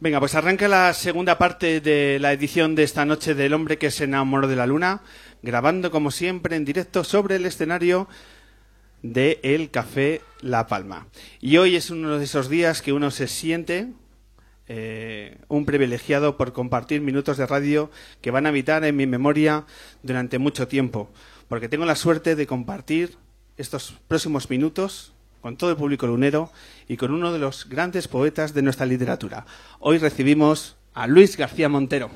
Venga, pues arranca la segunda parte de la edición de esta noche del hombre que se enamoró de la luna, grabando como siempre en directo sobre el escenario de El Café La Palma. Y hoy es uno de esos días que uno se siente eh, un privilegiado por compartir minutos de radio que van a habitar en mi memoria durante mucho tiempo, porque tengo la suerte de compartir estos próximos minutos con todo el público lunero y con uno de los grandes poetas de nuestra literatura. Hoy recibimos a Luis García Montero.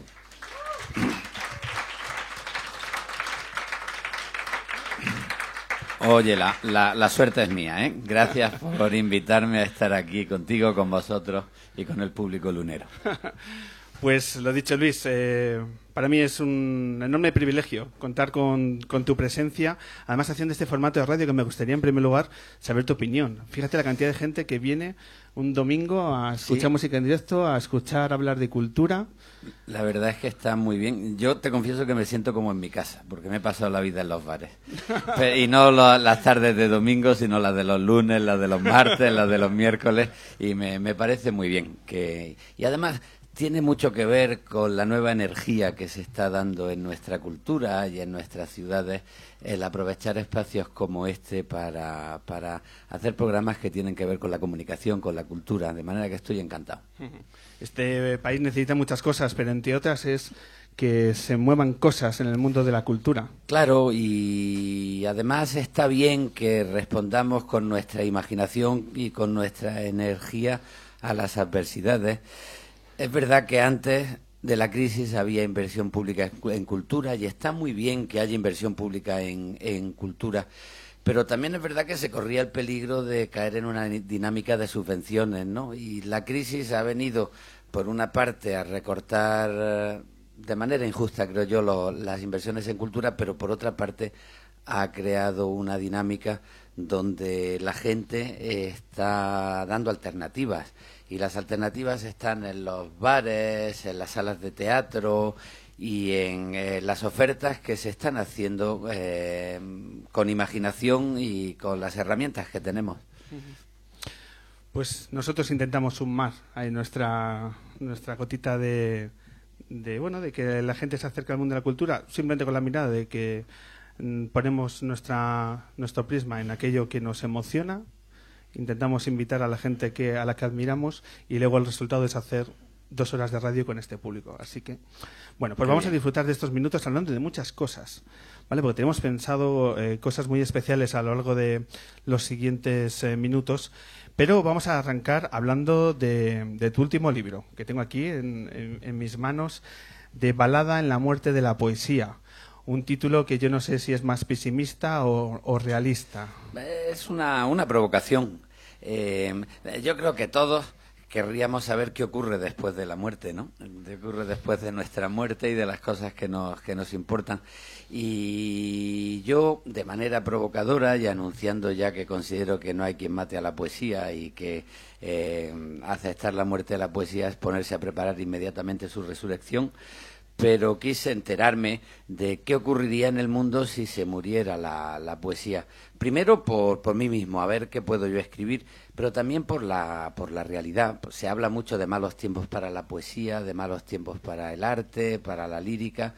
Oye, la, la, suerte es mía, ¿eh? Gracias por invitarme a estar aquí contigo, con vosotros y con el público lunero. Pues lo dicho, Luis, eh, para mí es un enorme privilegio contar con, tu presencia, además haciendo este formato de radio que me gustaría en primer lugar saber tu opinión. Fíjate la cantidad de gente que viene un domingo a escuchar música en directo, a escuchar hablar de cultura. La verdad es que está muy bien. Yo te confieso que me siento como en mi casa, porque me he pasado la vida en los bares. y no las tardes de domingo, sino las de los lunes, las de los martes, las de los miércoles, y me, me parece muy bien. que Y además tiene mucho que ver con la nueva energía que se está dando en nuestra cultura y en nuestras ciudades, el aprovechar espacios como este para, para hacer programas que tienen que ver con la comunicación, con la cultura, de manera que estoy encantado. Este país necesita muchas cosas, pero entre otras es que se muevan cosas en el mundo de la cultura. Claro, y además está bien que respondamos con nuestra imaginación y con nuestra energía a las adversidades. Es verdad que antes de la crisis había inversión pública en cultura y está muy bien que haya inversión pública en, cultura, pero también es verdad que se corría el peligro de caer en una dinámica de subvenciones, ¿no? Y la crisis ha venido, por una parte, a recortar eh, de manera injusta, creo yo, las inversiones en cultura, pero por otra parte ha creado una dinámica donde la gente está dando alternativas y las alternativas están en los bares, en las salas de teatro y en eh, las ofertas que se están haciendo eh, con imaginación y con las herramientas que tenemos. Pues nosotros intentamos sumar ahí nuestra nuestra gotita de, de bueno de que la gente se acerque al mundo de la cultura simplemente con la mirada de que mm, ponemos nuestra nuestro prisma en aquello que nos emociona intentamos invitar a la gente que a la que admiramos y luego el resultado es hacer dos horas de radio con este público. Así que, bueno, pues vamos a disfrutar de estos minutos hablando de muchas cosas, ¿vale? Porque tenemos pensado eh, cosas muy especiales a lo largo de los siguientes eh, minutos, pero vamos a arrancar hablando de, tu último libro, que tengo aquí en, mis manos, de Balada en la muerte de la poesía un título que yo no sé si es más pesimista o, realista. Es una, una provocación. Eh, yo creo que todos querríamos saber qué ocurre después de la muerte, ¿no? ¿Qué ocurre después de nuestra muerte y de las cosas que nos, que nos importan? Y yo, de manera provocadora y anunciando ya que considero que no hay quien mate a la poesía y que eh, aceptar la muerte de la poesía es ponerse a preparar inmediatamente su resurrección, pero quise enterarme de qué ocurriría en el mundo si se muriera la, poesía. Primero por, por, mí mismo, a ver qué puedo yo escribir, pero también por la, por la realidad. Se habla mucho de malos tiempos para la poesía, de malos tiempos para el arte, para la lírica,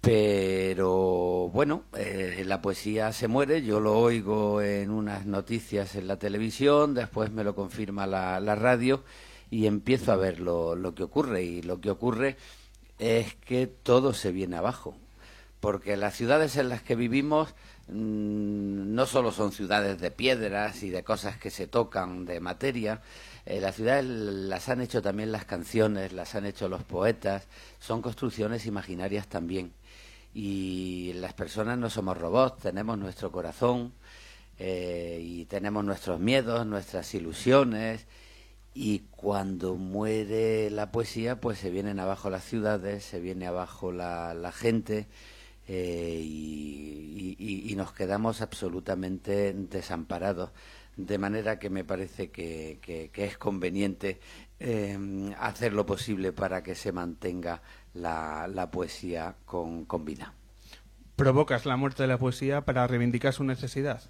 pero bueno, eh, la poesía se muere, yo lo oigo en unas noticias en la televisión, después me lo confirma la, la radio y empiezo a ver lo, lo que ocurre y lo que ocurre es que todo se viene abajo, porque las ciudades en las que vivimos mm, no solo son ciudades de piedras y de cosas que se tocan, de materia, eh, las ciudades las han hecho también las canciones, las han hecho los poetas, son construcciones imaginarias también. Y las personas no somos robots, tenemos nuestro corazón eh, y tenemos nuestros miedos, nuestras ilusiones y cuando muere la poesía, pues se vienen abajo las ciudades, se viene abajo la, gente eh, y, nos quedamos absolutamente desamparados. De manera que me parece que, es conveniente em, hacer lo posible para que se mantenga la, poesía con, con vida. Provocas la muerte de la poesía para reivindicar su necesidad.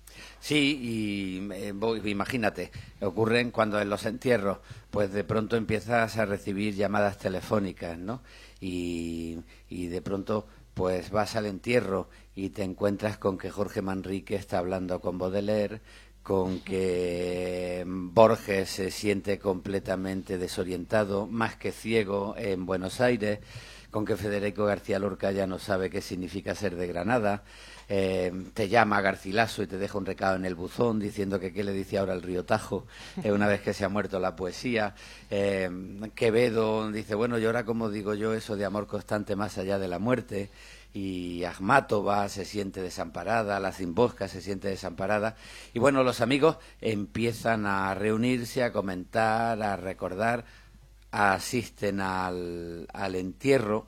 Sí, y eh, imagínate, ocurren cuando en los entierros, pues de pronto empiezas a recibir llamadas telefónicas, ¿no? Y, y de pronto pues vas al entierro y te encuentras con que Jorge Manrique está hablando con Baudelaire, con que Borges se siente completamente desorientado, más que ciego en Buenos Aires, con que Federico García Lorca ya no sabe qué significa ser de Granada, eh, te llama Garcilaso y te deja un recado en el buzón diciendo que qué le dice ahora el río Tajo eh, una vez que se ha muerto la poesía. Eh, Quevedo dice, bueno, y ahora como digo yo eso de amor constante más allá de la muerte y Akhmatova se siente desamparada, la Zimbosca se siente desamparada. Y bueno, los amigos empiezan a reunirse, a comentar, a recordar, asisten al, al entierro.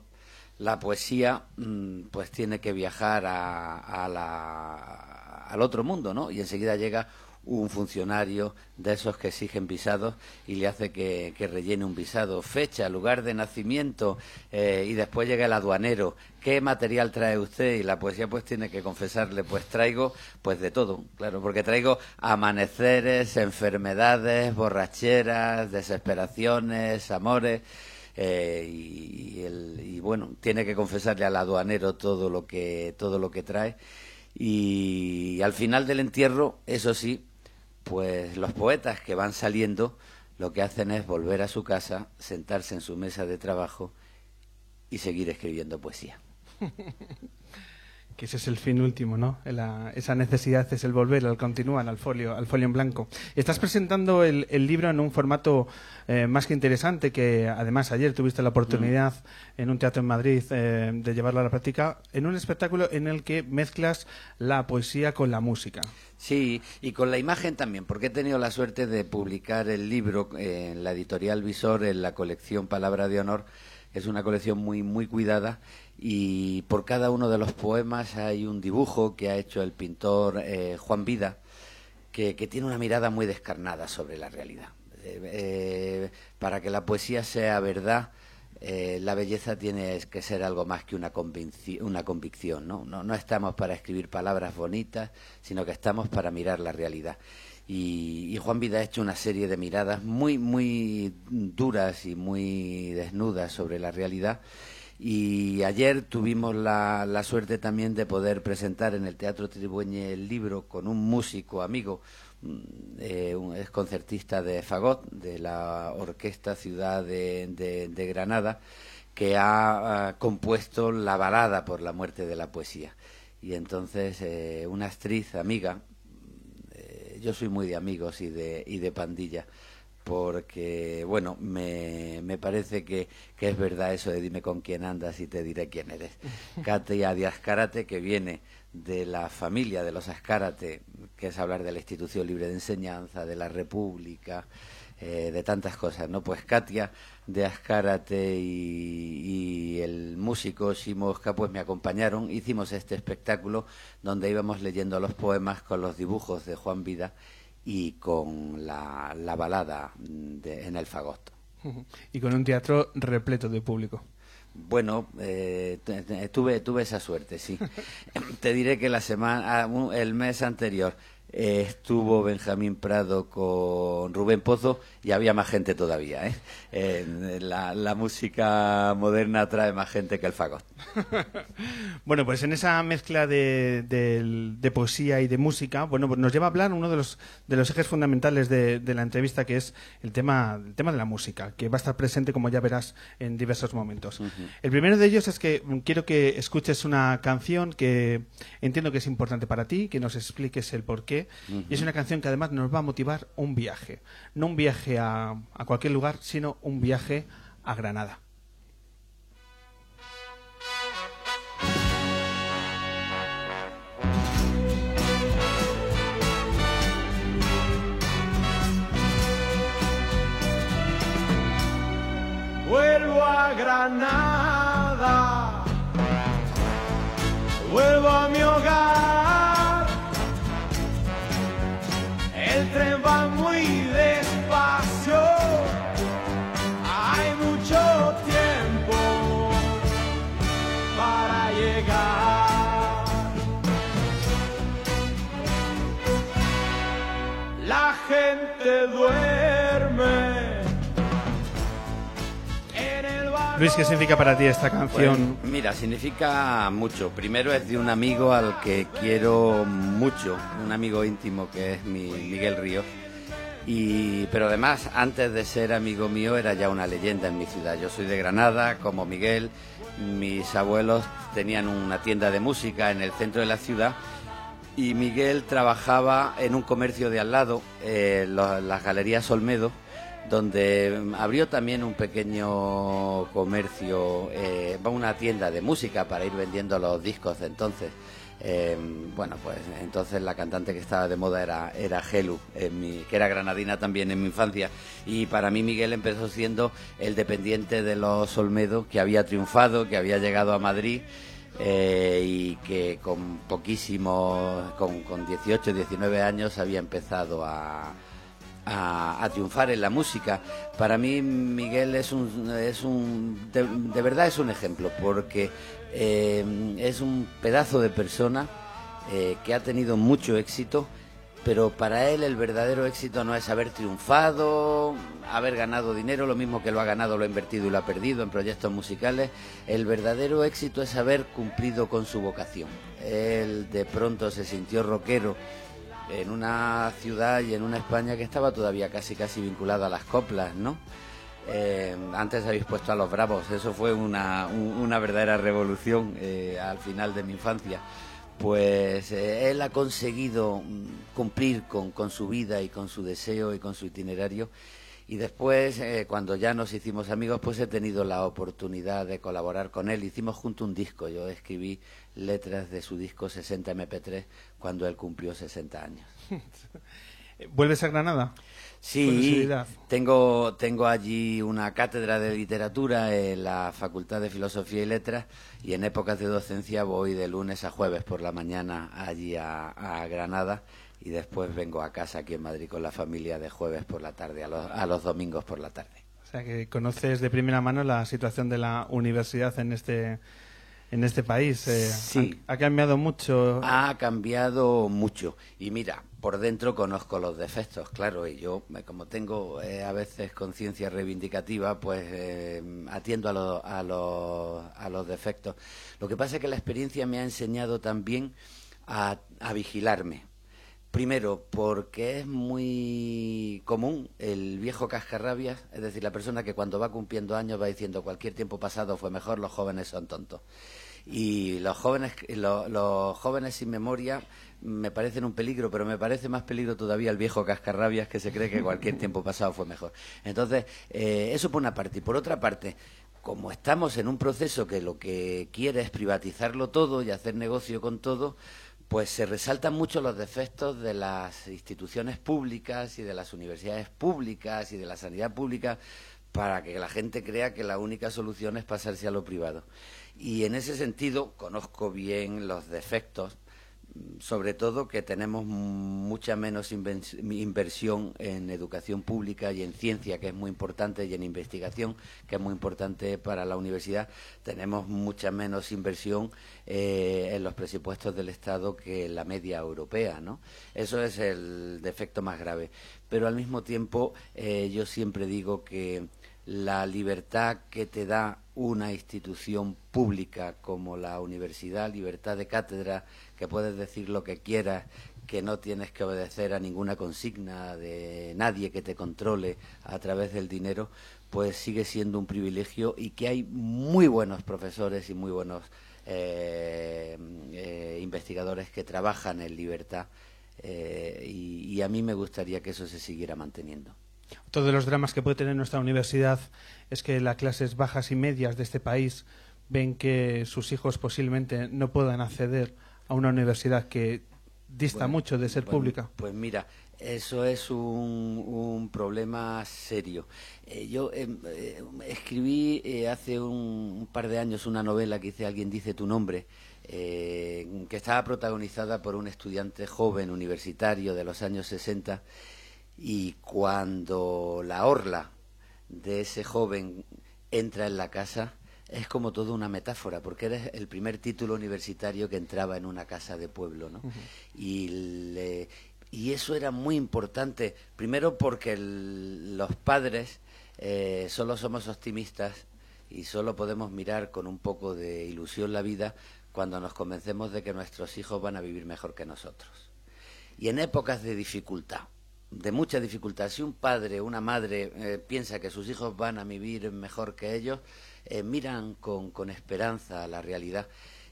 La poesía mm, pues tiene que viajar a, a la, al otro mundo, ¿no? Y enseguida llega un funcionario de esos que exigen visados y le hace que, rellene un visado, fecha, lugar de nacimiento eh, y después llega el aduanero. ¿Qué material trae usted? Y la poesía pues tiene que confesarle, pues traigo pues de todo, claro, porque traigo amaneceres, enfermedades, borracheras, desesperaciones, amores. Eh, y, y, bueno tiene que confesarle al aduanero todo lo que todo lo que trae y al final del entierro eso sí pues los poetas que van saliendo lo que hacen es volver a su casa, sentarse en su mesa de trabajo y seguir escribiendo poesía. que ese es el fin último, ¿no? esa necesidad es el volver, el continuar al folio, al folio en blanco. Estás presentando el, libro en un formato eh, más que interesante, que además ayer tuviste la oportunidad en un teatro en Madrid eh, de llevarlo a la práctica, en un espectáculo en el que mezclas la poesía con la música. Sí, y con la imagen también, porque he tenido la suerte de publicar el libro en la editorial Visor, en la colección Palabra de Honor. Es una colección muy, muy cuidada y por cada uno de los poemas hay un dibujo que ha hecho el pintor eh, Juan Vida, que, tiene una mirada muy descarnada sobre la realidad. Eh, eh, para que la poesía sea verdad, eh, la belleza tiene que ser algo más que una, convicción, una convicción ¿no? ¿no? estamos para escribir palabras bonitas, sino que estamos para mirar la realidad. Y, Juan Vida ha hecho una serie de miradas muy, muy duras y muy desnudas sobre la realidad. Y ayer tuvimos la, la suerte también de poder presentar en el Teatro Tribueñe el libro con un músico amigo, eh, es concertista de Fagot, de la Orquesta Ciudad de, Granada, que ha, compuesto la balada por la muerte de la poesía. Y entonces eh, una actriz amiga, yo soy muy de amigos y de, y de pandilla, porque, bueno, me, me parece que, que, es verdad eso de dime con quién andas y te diré quién eres. Katia Díaz Karate, que viene de la familia de los Ascárate, que es hablar de la institución libre de enseñanza, de la República, eh, de tantas cosas, ¿no? Pues Katia de Ascárate y, el músico Simosca pues me acompañaron, hicimos este espectáculo donde íbamos leyendo los poemas con los dibujos de Juan Vida y con la, balada en el fagot. Y con un teatro repleto de público. Bueno, eh, tuve, tuve esa suerte, sí. Te diré que la semana, ah, el mes anterior eh, estuvo Benjamín Prado con Rubén Pozo y había más gente todavía. ¿eh? la, música moderna trae más gente que el fagot. bueno, pues en esa mezcla de, poesía y de música, bueno, pues nos lleva a hablar uno de los, de los ejes fundamentales de, la entrevista, que es el tema, el tema de la música, que va a estar presente, como ya verás, en diversos momentos. El primero de ellos es que quiero que escuches una canción que entiendo que es importante para ti, que nos expliques el porqué. Y es una canción que además nos va a motivar un viaje. No un viaje a, a cualquier lugar, sino un viaje a Granada. vuelvo a Granada, vuelvo a mi hogar. Duerme. Luis, ¿qué significa para ti esta canción? Pues, mira, significa mucho. Primero es de un amigo al que quiero mucho, un amigo íntimo que es mi Miguel Ríos. Y, pero además, antes de ser amigo mío, era ya una leyenda en mi ciudad. Yo soy de Granada, como Miguel. Mis abuelos tenían una tienda de música en el centro de la ciudad y Miguel trabajaba en un comercio de al lado, eh, las Galerías Olmedo, donde abrió también un pequeño comercio, eh, una tienda de música para ir vendiendo los discos de entonces. Eh, bueno, pues entonces la cantante que estaba de moda era, era Gelu, en mi- que era granadina también en mi infancia. Y para mí Miguel empezó siendo el dependiente de los Olmedo, que había triunfado, que había llegado a Madrid eh, y que con poquísimo, con, con 18, 19 años había empezado a, triunfar en la música. Para mí Miguel es un, es un de, de verdad es un ejemplo porque eh, es un pedazo de persona eh, que ha tenido mucho éxito. Pero para él el verdadero éxito no es haber triunfado, haber ganado dinero, lo mismo que lo ha ganado, lo ha invertido y lo ha perdido en proyectos musicales. El verdadero éxito es haber cumplido con su vocación. Él de pronto se sintió rockero en una ciudad y en una España que estaba todavía casi casi vinculada a las coplas, ¿no? Eh, antes habéis puesto a los bravos, eso fue una, un- una verdadera revolución eh, al final de mi infancia. Pues eh, él ha conseguido mm, cumplir con, con su vida y con su deseo y con su itinerario. Y después, eh, cuando ya nos hicimos amigos, pues he tenido la oportunidad de colaborar con él. Hicimos junto un disco. Yo escribí letras de su disco 60 MP3 cuando él cumplió 60 años. ¿Vuelves a Granada? Sí, tengo, tengo allí una cátedra de literatura en la Facultad de Filosofía y Letras y en épocas de docencia voy de lunes a jueves por la mañana allí a, a Granada y después vengo a casa aquí en Madrid con la familia de jueves por la tarde a los, a los domingos por la tarde. O sea, que conoces de primera mano la situación de la universidad en este, en este país. eh, Sí. Ha, ha cambiado mucho. Ha cambiado mucho. Y mira, por dentro conozco los defectos, claro, y yo, como tengo eh, a veces conciencia reivindicativa, pues eh, atiendo a, lo- a, los- a los defectos. Lo que pasa es que la experiencia me ha enseñado también a, a vigilarme. Primero, porque es muy común el viejo cascarrabias, es decir, la persona que cuando va cumpliendo años va diciendo cualquier tiempo pasado fue mejor, los jóvenes son tontos. Y los jóvenes, lo- los jóvenes sin memoria me parecen un peligro, pero me parece más peligro todavía el viejo cascarrabias que se cree que cualquier tiempo pasado fue mejor. Entonces, eh, eso por una parte. Y por otra parte, como estamos en un proceso que lo que quiere es privatizarlo todo y hacer negocio con todo, pues se resaltan mucho los defectos de las instituciones públicas y de las universidades públicas y de la sanidad pública para que la gente crea que la única solución es pasarse a lo privado. Y en ese sentido conozco bien los defectos, sobre todo que tenemos mucha menos inversión en educación pública y en ciencia, que es muy importante, y en investigación, que es muy importante para la universidad. Tenemos mucha menos inversión eh, en los presupuestos del Estado que la media europea, ¿no? Eso es el defecto más grave. Pero al mismo tiempo, eh, yo siempre digo que la libertad que te da una institución pública como la universidad, libertad de cátedra, que puedes decir lo que quieras, que no tienes que obedecer a ninguna consigna de nadie que te controle a través del dinero, pues sigue siendo un privilegio y que hay muy buenos profesores y muy buenos eh, eh, investigadores que trabajan en libertad eh, y, y a mí me gustaría que eso se siguiera manteniendo. Otro de los dramas que puede tener nuestra universidad es que las clases bajas y medias de este país ven que sus hijos posiblemente no puedan acceder a una universidad que dista Bueno, mucho de ser pues- pública. Pues mira, eso es un, un problema serio. Eh, yo eh, eh, escribí hace un, un par de años una novela que dice Alguien dice tu nombre, que estaba protagonizada por un estudiante joven universitario de los años 60 y cuando la orla de ese joven entra en la casa, es como toda una metáfora, porque eres el primer título universitario que entraba en una casa de pueblo, ¿no? Y le- Y eso era muy importante, primero porque los padres eh, solo somos optimistas y solo podemos mirar con un poco de ilusión la vida cuando nos convencemos de que nuestros hijos van a vivir mejor que nosotros. Y en épocas de dificultad, de mucha dificultad, si un padre una madre eh, piensa que sus hijos van a vivir mejor que ellos, eh, miran con, con esperanza la realidad.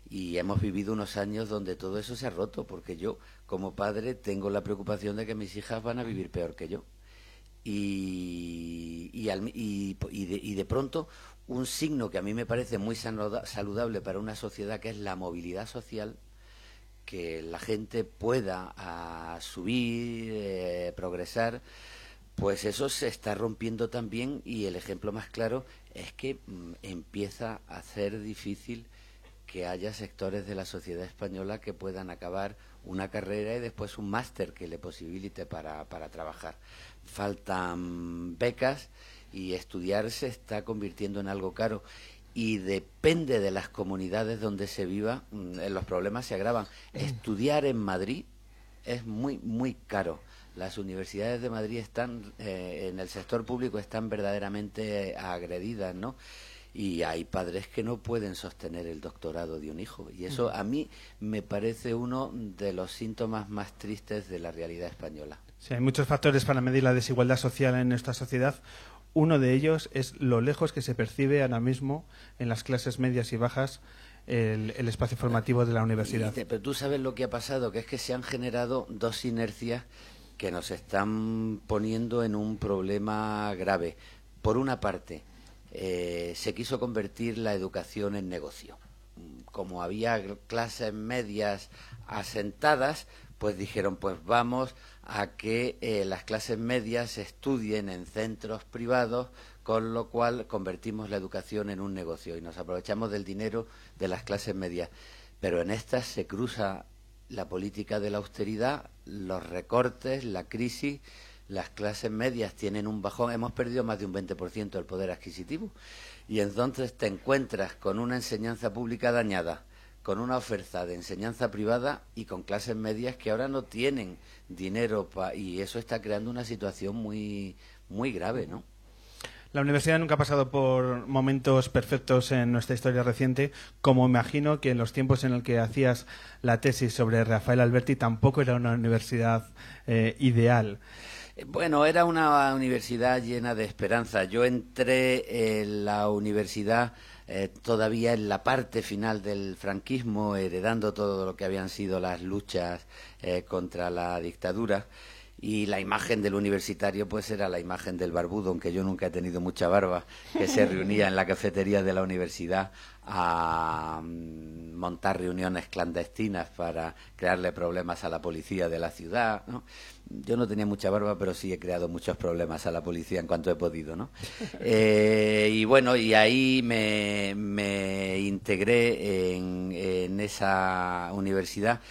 Y hemos vivido unos años donde todo eso se ha roto, porque yo, como padre, tengo la preocupación de que mis hijas van a vivir peor que yo. Y, y, y, de, pronto un signo que a mí me parece muy saludable para una sociedad, que es la movilidad social, que la gente pueda a, subir, eh, progresar, pues eso se está rompiendo también y el ejemplo más claro es que mm, empieza a ser difícil que haya sectores de la sociedad española que puedan acabar una carrera y después un máster que le posibilite para, para trabajar. Faltan becas y estudiar se está convirtiendo en algo caro y depende de las comunidades donde se viva, mm, los problemas se agravan. Estudiar en Madrid es muy, muy caro. Las universidades de Madrid están, eh, en el sector público, están verdaderamente agredidas, ¿no? Y hay padres que no pueden sostener el doctorado de un hijo. Y eso a mí me parece uno de los síntomas más tristes de la realidad española. Sí, hay muchos factores para medir la desigualdad social en nuestra sociedad. Uno de ellos es lo lejos que se percibe ahora mismo en las clases medias y bajas el, espacio formativo de la universidad. pero tú sabes lo que ha pasado, que es que se han generado dos inercias que nos están poniendo en un problema grave. Por una parte, eh, se quiso convertir la educación en negocio. Como había clases medias asentadas, pues dijeron, pues vamos a que eh, las clases medias estudien en centros privados, con lo cual convertimos la educación en un negocio y nos aprovechamos del dinero de las clases medias. Pero en estas se cruza la política de la austeridad, los recortes, la crisis, las clases medias tienen un bajón, hemos perdido más de un 20% del poder adquisitivo. Y entonces te encuentras con una enseñanza pública dañada, con una oferta de enseñanza privada y con clases medias que ahora no tienen dinero y eso está creando una situación muy muy grave, ¿no? La universidad nunca ha pasado por momentos perfectos en nuestra historia reciente, como imagino que en los tiempos en el que hacías la tesis sobre Rafael Alberti tampoco era una universidad eh, ideal. Bueno, era una universidad llena de esperanza. Yo entré en la universidad eh, todavía en la parte final del franquismo, heredando todo lo que habían sido las luchas eh, contra la dictadura. Y la imagen del universitario, pues era la imagen del barbudo, aunque yo nunca he tenido mucha barba, que se reunía en la cafetería de la universidad a mm, montar reuniones clandestinas para crearle problemas a la policía de la ciudad. Yo no tenía mucha barba, pero sí he creado muchos problemas a la policía en cuanto he podido. ¿no? Eh, y bueno, y ahí me, me integré en, en esa universidad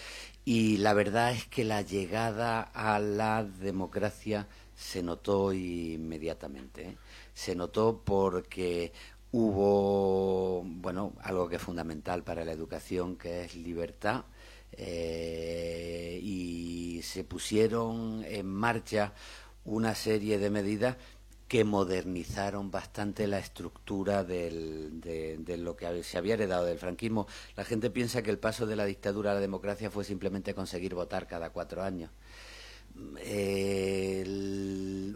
y la verdad es que la llegada a la democracia se notó inmediatamente. ¿eh? Se notó porque Hubo, bueno, algo que es fundamental para la educación, que es libertad, eh, y se pusieron en marcha una serie de medidas que modernizaron bastante la estructura de, de, lo que se había heredado del franquismo. La gente piensa que el paso de la dictadura a la democracia fue simplemente conseguir votar cada cuatro años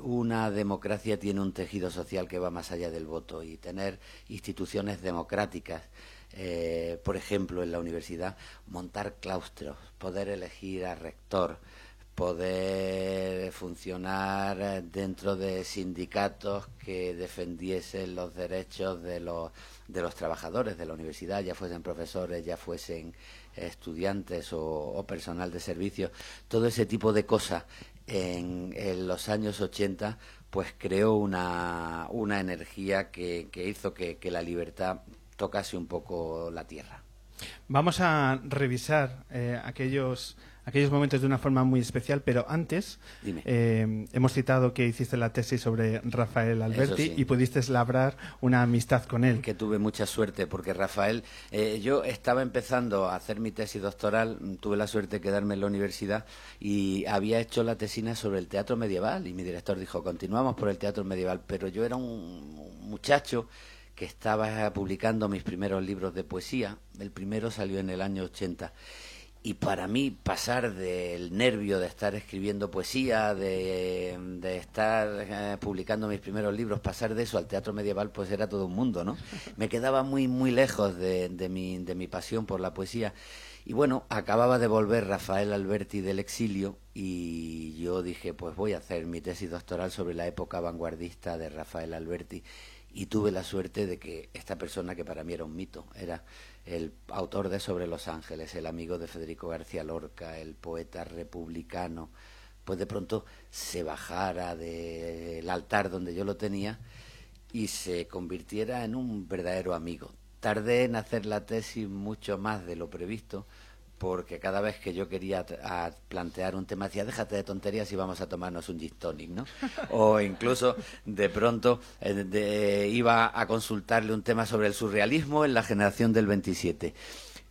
una democracia tiene un tejido social que va más allá del voto y tener instituciones democráticas, eh, por ejemplo, en la universidad, montar claustros, poder elegir a rector, poder funcionar dentro de sindicatos que defendiesen los derechos de los, de los trabajadores de la universidad, ya fuesen profesores, ya fuesen estudiantes o, personal de servicio, todo ese tipo de cosas en, los años 80 pues creó una, una energía que, hizo que, la libertad tocase un poco la tierra. Vamos a revisar eh, aquellos aquellos momentos de una forma muy especial, pero antes Dime. eh, hemos citado que hiciste la tesis sobre Rafael Alberti sí. y pudiste labrar una amistad con él. que tuve mucha suerte porque Rafael, eh, yo estaba empezando a hacer mi tesis doctoral, tuve la suerte de quedarme en la universidad y había hecho la tesina sobre el teatro medieval y mi director dijo, continuamos por el teatro medieval, pero yo era un, un muchacho que estaba publicando mis primeros libros de poesía, el primero salió en el año 80 y para mí pasar del nervio de estar escribiendo poesía, de, de estar eh, publicando mis primeros libros, pasar de eso al teatro medieval, pues era todo un mundo, ¿no? Me quedaba muy, muy lejos de, de mi, de mi pasión por la poesía. Y bueno, acababa de volver Rafael Alberti del exilio y yo dije, pues voy a hacer mi tesis doctoral sobre la época vanguardista de Rafael Alberti. Y tuve la suerte de que esta persona, que para mí era un mito, era el autor de Sobre los Ángeles, el amigo de Federico García Lorca, el poeta republicano, pues de pronto se bajara del altar donde yo lo tenía y se convirtiera en un verdadero amigo. Tardé en hacer la tesis mucho más de lo previsto, porque cada vez que yo quería a plantear un tema decía, déjate de tonterías y vamos a tomarnos un gin tonic, ¿no? O incluso de pronto eh, de- iba a consultarle un tema sobre el surrealismo en la generación del 27.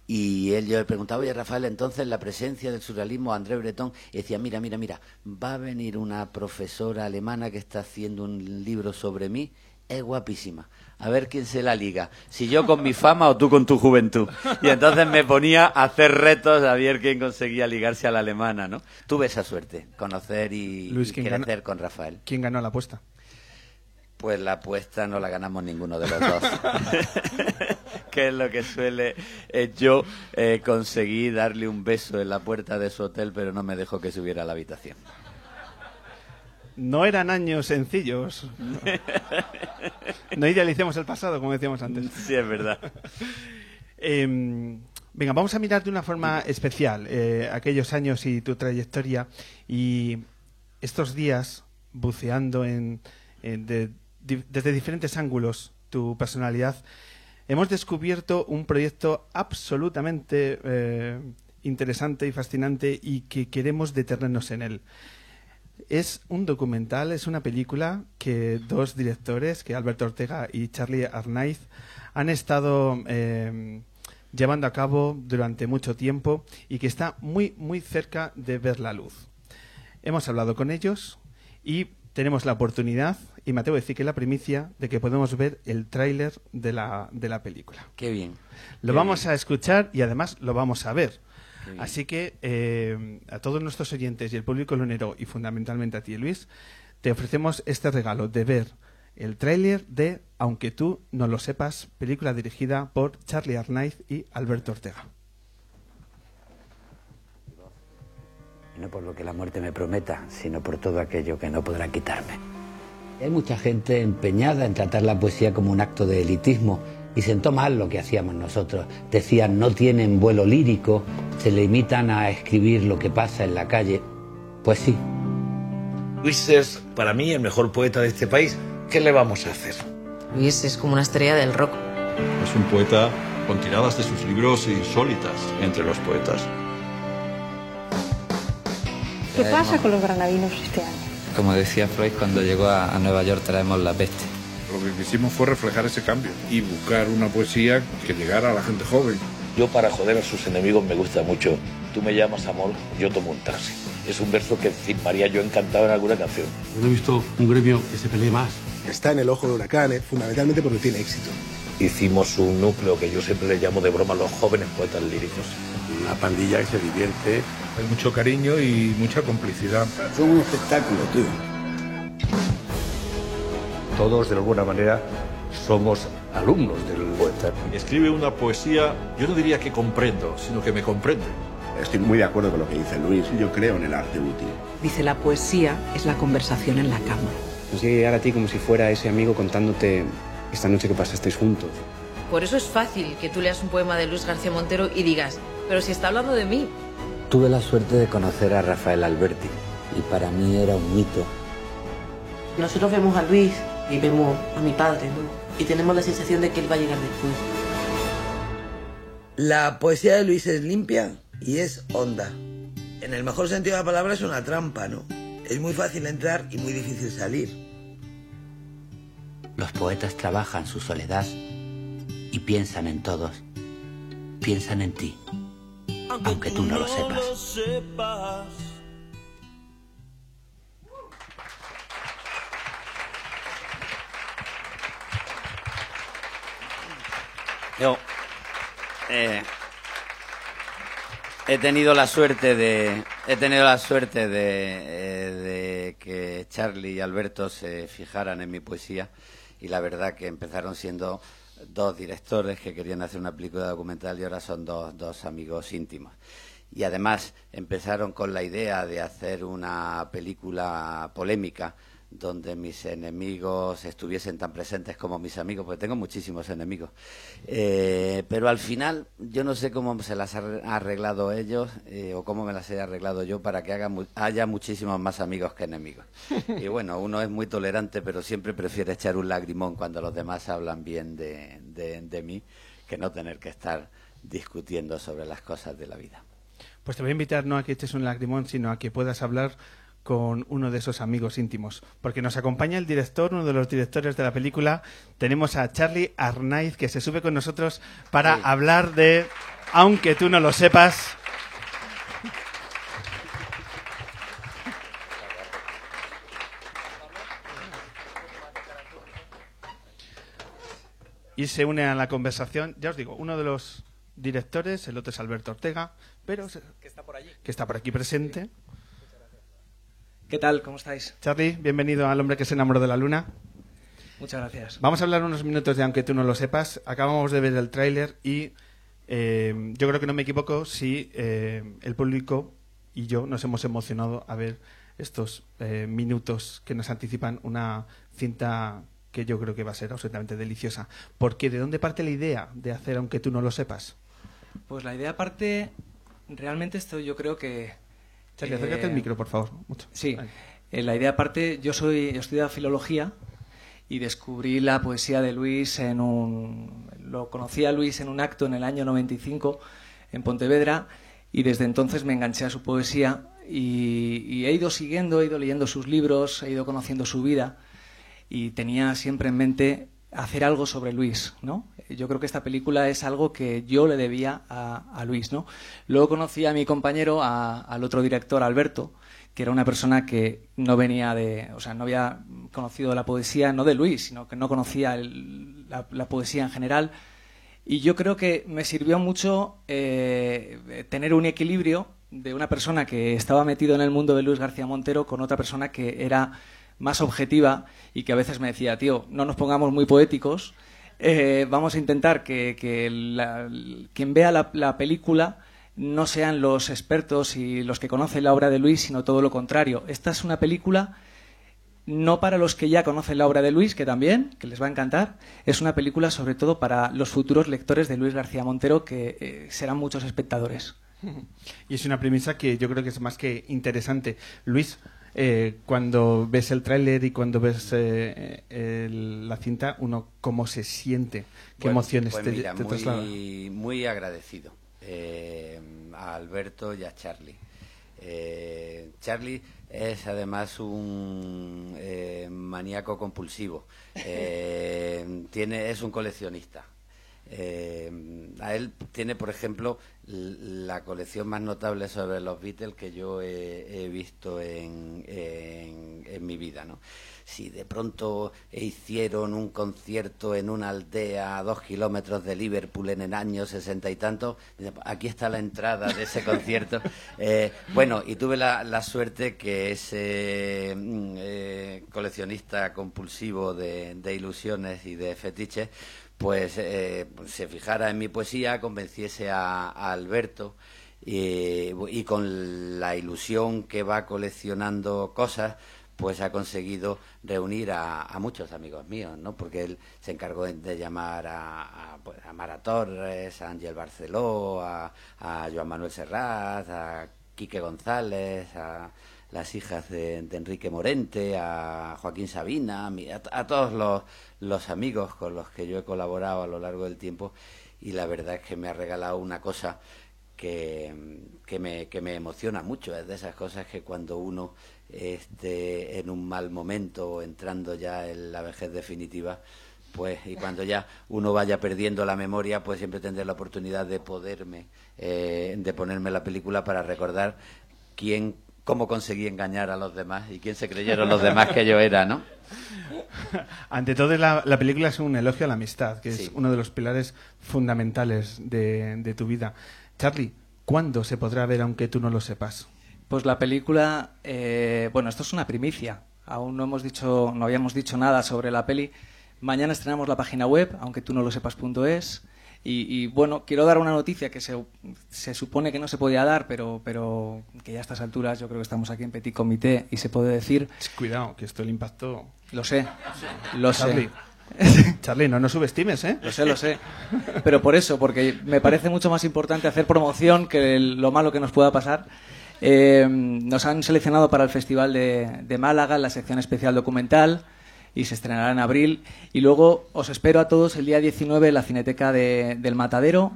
Y él yo le preguntaba, oye Rafael, entonces la presencia del surrealismo, André Breton, y decía, mira, mira, mira, va a venir una profesora alemana que está haciendo un libro sobre mí, es guapísima. A ver quién se la liga, si yo con mi fama o tú con tu juventud. Y entonces me ponía a hacer retos a ver quién conseguía ligarse a la alemana, ¿no? Tuve esa suerte, conocer y, Luis, y ¿quién ganó? crecer con Rafael. ¿Quién ganó la apuesta? Pues la apuesta no la ganamos ninguno de los dos. que es lo que suele eh, yo eh, conseguí darle un beso en la puerta de su hotel, pero no me dejó que subiera a la habitación. No eran años sencillos. No idealicemos el pasado, como decíamos antes. Sí, es verdad. Eh, venga, vamos a mirar de una forma especial eh, aquellos años y tu trayectoria y estos días buceando en, en de- di- desde diferentes ángulos tu personalidad. Hemos descubierto un proyecto absolutamente eh, interesante y fascinante y que queremos detenernos en él. Es un documental, es una película que dos directores, que Alberto Ortega y Charlie Arnaiz, han estado eh, llevando a cabo durante mucho tiempo y que está muy, muy cerca de ver la luz. Hemos hablado con ellos y tenemos la oportunidad, y me atrevo a decir que la primicia, de que podemos ver el tráiler de la, de la película. Qué bien. Lo Qué vamos bien. a escuchar y además lo vamos a ver. Así que eh, a todos nuestros oyentes y el público lunero y fundamentalmente a ti, Luis, te ofrecemos este regalo de ver el tráiler de Aunque tú no lo sepas, película dirigida por Charlie Arnaiz y Alberto Ortega. No por lo que la muerte me prometa, sino por todo aquello que no podrá quitarme. Hay mucha gente empeñada en tratar la poesía como un acto de elitismo y sentó mal lo que hacíamos nosotros. Decían, no tienen vuelo lírico, se limitan a escribir lo que pasa en la calle. Pues sí, Luis es, para mí, el mejor poeta de este país. ¿Qué le vamos a hacer? Luis es como una estrella del rock. Es un poeta con tiradas de sus libros insólitas entre los poetas. ¿Qué pasa con los granadinos este año? Como decía Freud, cuando llegó a, a Nueva York traemos la peste. Lo que quisimos fue reflejar ese cambio y buscar una poesía que llegara a la gente joven. Yo, para joder a sus enemigos, me gusta mucho. Tú me llamas amor, yo tomo un taxi. Es un verso que firmaría yo encantado en alguna canción. No he visto un gremio que se pelee más. Está en el ojo del huracán, eh, fundamentalmente porque tiene éxito. Hicimos un núcleo que yo siempre le llamo de broma los jóvenes poetas líricos. Una pandilla que se divierte. Hay mucho cariño y mucha complicidad. Son un espectáculo, tío. Todos, de alguna manera, somos alumnos del poeta. Escribe una poesía, yo no diría que comprendo, sino que me comprende. Estoy muy de acuerdo con lo que dice Luis. Yo creo en el arte útil. Dice, la poesía es la conversación en la cama. Nos llega a llegar a ti como si fuera ese amigo contándote esta noche que pasasteis juntos. Por eso es fácil que tú leas un poema de Luis García Montero y digas, pero si está hablando de mí. Tuve la suerte de conocer a Rafael Alberti y para mí era un mito. Nosotros vemos a Luis y vemos a mi padre, ¿no? Y tenemos la sensación de que él va a llegar después. La poesía de Luis es limpia y es honda. En en el mejor sentido de la palabra es una trampa, ¿no? Es muy fácil entrar y muy difícil salir. Los poetas trabajan su soledad y piensan en todos. Piensan en ti, aunque tú no lo sepas. Yo eh, he tenido la suerte de he tenido la suerte de, eh, de, que Charlie y Alberto se fijaran en mi poesía y la verdad que empezaron siendo dos directores que querían hacer una película documental y ahora son dos, dos amigos íntimos. Y además empezaron con la idea de hacer una película polémica donde mis enemigos estuviesen tan presentes como mis amigos, porque tengo muchísimos enemigos. Eh, pero al final yo no sé cómo se las han arreglado ellos eh, o cómo me las he arreglado yo para que haga haya muchísimos más amigos que enemigos. Y bueno, uno es muy tolerante, pero siempre prefiere echar un lagrimón cuando los demás hablan bien de, de mí que no tener que estar discutiendo sobre las cosas de la vida. Pues te voy a invitar no a que eches un lagrimón, sino a que puedas hablar con uno de esos amigos íntimos, porque nos acompaña el director, uno de los directores de la película. Tenemos a Charlie Arnaiz que se sube con nosotros para hablar de Aunque tú no lo sepas. Y se une a la conversación, ya os digo, uno de los directores, el otro es Alberto Ortega, pero que está por allí, que está por aquí presente. ¿Qué tal? ¿Cómo estáis? Charlie, bienvenido al hombre que se enamoró de la luna. Muchas gracias. Vamos a hablar unos minutos de aunque tú no lo sepas. Acabamos de ver el tráiler y eh, yo creo que no me equivoco si eh, el público y yo nos hemos emocionado a ver estos eh, minutos que nos anticipan una cinta que yo creo que va a ser absolutamente deliciosa. Porque ¿de dónde parte la idea de hacer aunque tú no lo sepas? Pues la idea parte, realmente esto yo creo que Charlie, acércate el micro, por favor. Sí. Eh, la idea aparte, yo soy estudiado filología y descubrí la poesía de Luis en un... Lo conocí a Luis en un acto en el año 95 en Pontevedra y desde entonces me enganché a su poesía y, y, he ido siguiendo, he ido leyendo sus libros, he ido conociendo su vida y tenía siempre en mente hacer algo sobre Luis, ¿no? Yo creo que esta película es algo que yo le debía a, Luis, ¿no? Luego conocí a mi compañero, al otro director, Alberto, que era una persona que no venía de, o sea, no había conocido la poesía, no de Luis, sino que no conocía la, poesía en general. Y yo creo que me sirvió mucho eh, tener un equilibrio de una persona que estaba metido en el mundo de Luis García Montero con otra persona que era más objetiva y que a veces me decía, tío, no nos pongamos muy poéticos, eh, vamos a intentar que, quien vea la, película no sean los expertos y los que conocen la obra de Luis, sino todo lo contrario. Esta es una película no para los que ya conocen la obra de Luis, que también, que les va a encantar, es una película sobre todo para los futuros lectores de Luis García Montero, que eh, serán muchos espectadores. Y es una premisa que yo creo que es más que interesante. Luis, eh, cuando ves el tráiler y cuando ves eh, la cinta, uno cómo se siente, qué emociones pues te, mira, muy, Muy agradecido eh, a Alberto y a Charlie. Charlie es además un maníaco compulsivo. tiene, es un coleccionista. A él tiene, por ejemplo, la colección más notable sobre los Beatles que yo he, visto en, en, mi vida, ¿no? Si de pronto hicieron un concierto en una aldea a dos kilómetros de Liverpool en el año sesenta y tanto, aquí está la entrada de ese concierto. Eh, bueno, y tuve la, suerte que ese mm, eh, coleccionista compulsivo de, de ilusiones y de fetiches pues eh, se fijara en mi poesía, convenciese a, Alberto y, con la ilusión que va coleccionando cosas, pues ha conseguido reunir a, muchos amigos míos, ¿no? Porque él se encargó de, llamar a, pues, a, Mara Torres, a Ángel Barceló, a, a Joan Manuel Serrat, a Quique González, a las hijas de, Enrique Morente, a Joaquín Sabina, a, todos los, amigos con los que yo he colaborado a lo largo del tiempo y la verdad es que me ha regalado una cosa que, que, me, que me emociona mucho. Es de esas cosas que cuando uno esté en un mal momento, entrando ya en la vejez definitiva, pues y cuando ya uno vaya perdiendo la memoria, pues siempre tendré la oportunidad de poderme, eh, de ponerme la película para recordar quién, cómo conseguí engañar a los demás y quién se creyeron los demás que yo era, ¿no? Ante todo, la, la película es un elogio a la amistad, que es uno de los pilares fundamentales de, de tu vida. Charlie, ¿cuándo se podrá ver aunque tú no lo sepas? Pues la película, eh, bueno, esto es una primicia. Aún no hemos dicho, no habíamos dicho nada sobre la peli. Mañana estrenamos la página web, aunque tú no lo sepas.es. Y, y bueno, quiero dar una noticia que se, se, supone que no se podía dar, pero, pero que ya a estas alturas yo creo que estamos aquí en Petit Comité y se puede decir. Cuidado, que esto el impacto. Lo sé, lo Charlie. sé. Charlie, no nos subestimes, ¿eh? Lo sé, lo sé. Pero por eso, porque me parece mucho más importante hacer promoción que lo malo que nos pueda pasar. Eh, nos han seleccionado para el Festival de, de Málaga, la sección especial documental y se estrenará en abril. Y luego os espero a todos el día 19 en la Cineteca de, del Matadero,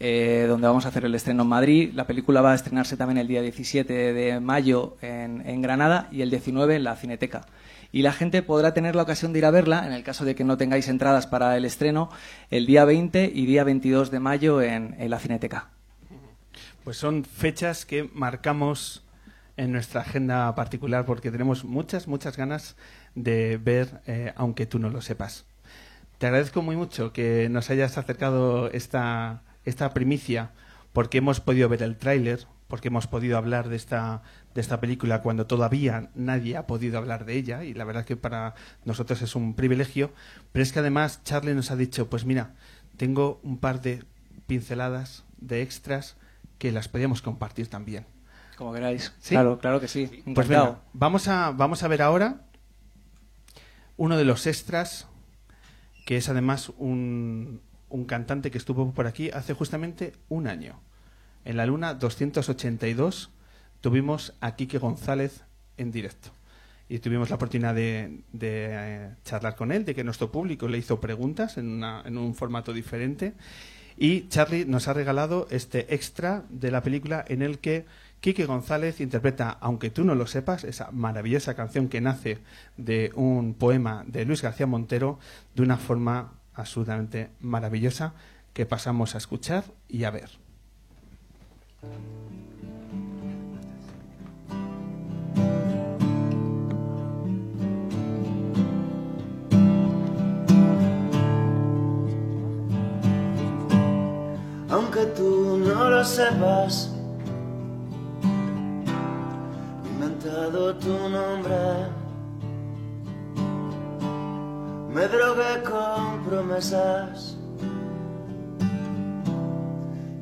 eh, donde vamos a hacer el estreno en Madrid. La película va a estrenarse también el día 17 de mayo en, en Granada y el 19 en la Cineteca. Y la gente podrá tener la ocasión de ir a verla, en el caso de que no tengáis entradas para el estreno, el día 20 y día 22 de mayo en, en la Cineteca. Pues son fechas que marcamos en nuestra agenda particular porque tenemos muchas, muchas ganas de ver, eh, aunque tú no lo sepas. Te agradezco muy mucho que nos hayas acercado esta, esta primicia porque hemos podido ver el tráiler, porque hemos podido hablar de esta, de esta película cuando todavía nadie ha podido hablar de ella y la verdad que para nosotros es un privilegio, pero es que además Charlie nos ha dicho, pues mira, tengo un par de pinceladas de extras que las podíamos compartir también. Como queráis. ¿Sí? Claro, claro que sí. Pues venga, vamos a, vamos a ver ahora uno de los extras, que es además un, un cantante que estuvo por aquí hace justamente un año. En la Luna 282 tuvimos a Quique González en directo. Y tuvimos la oportunidad de, eh, charlar con él, de que nuestro público le hizo preguntas en, una, en un formato diferente. Y Charlie nos ha regalado este extra de la película en el que Quique González interpreta, aunque tú no lo sepas, esa maravillosa canción que nace de un poema de Luis García Montero de una forma absolutamente maravillosa que pasamos a escuchar y a ver. Aunque tú no lo sepas, tu nombre. Me drogué con promesas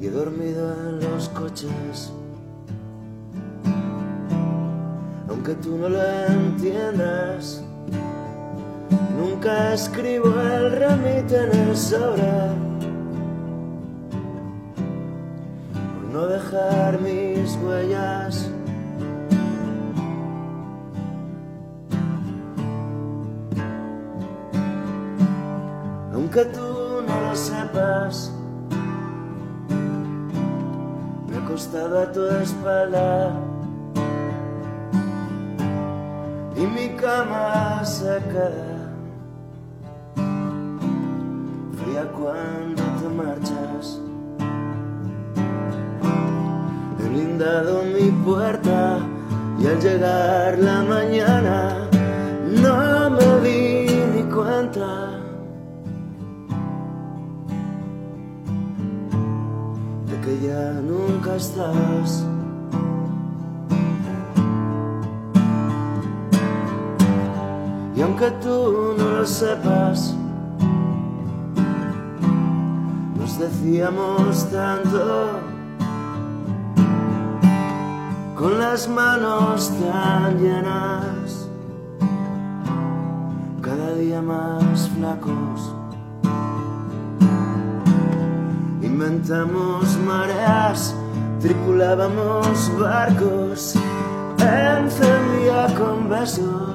y he dormido en los coches. Aunque tú no lo entiendas, nunca escribo el remite en el sobre. no dejar mis huellas. Aunque tú no lo sepas, me he acostado a tu espalda y mi cama se queda fría cuando te marchas. He blindado mi puerta y al llegar la mañana no me di ni cuenta nunca estás. Y aunque tú no lo sepas, nos decíamos tanto con las manos tan llenas, cada día más flacos. Inventamos mareas, tripulábamos barcos, encendía con besos.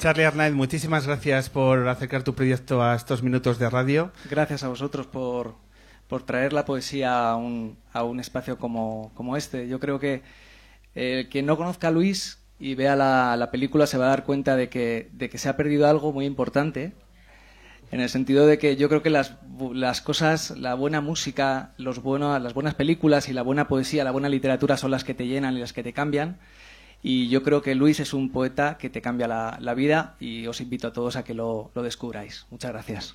Charlie Arnaiz, muchísimas gracias por acercar tu proyecto a estos minutos de radio. Gracias a vosotros por, por traer la poesía a un, a un espacio como, como este. Yo creo que el que no conozca a Luis y vea la, la, película se va a dar cuenta de que, de que se ha perdido algo muy importante, en el sentido de que yo creo que las, las cosas, la buena música, los bueno, las buenas películas y la buena poesía, la buena literatura son las que te llenan y las que te cambian. Y yo creo que Luis es un poeta que te cambia la, vida y os invito a todos a que lo, lo descubráis. Muchas gracias.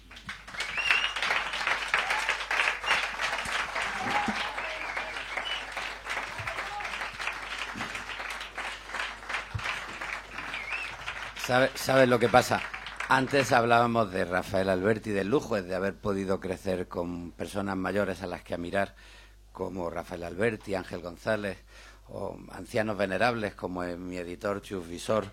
¿Sabes sabe lo que pasa? Antes hablábamos de Rafael Alberti, del lujo de haber podido crecer con personas mayores a las que admirar, como Rafael Alberti, Ángel González, o ancianos venerables como es mi editor Chus Visor.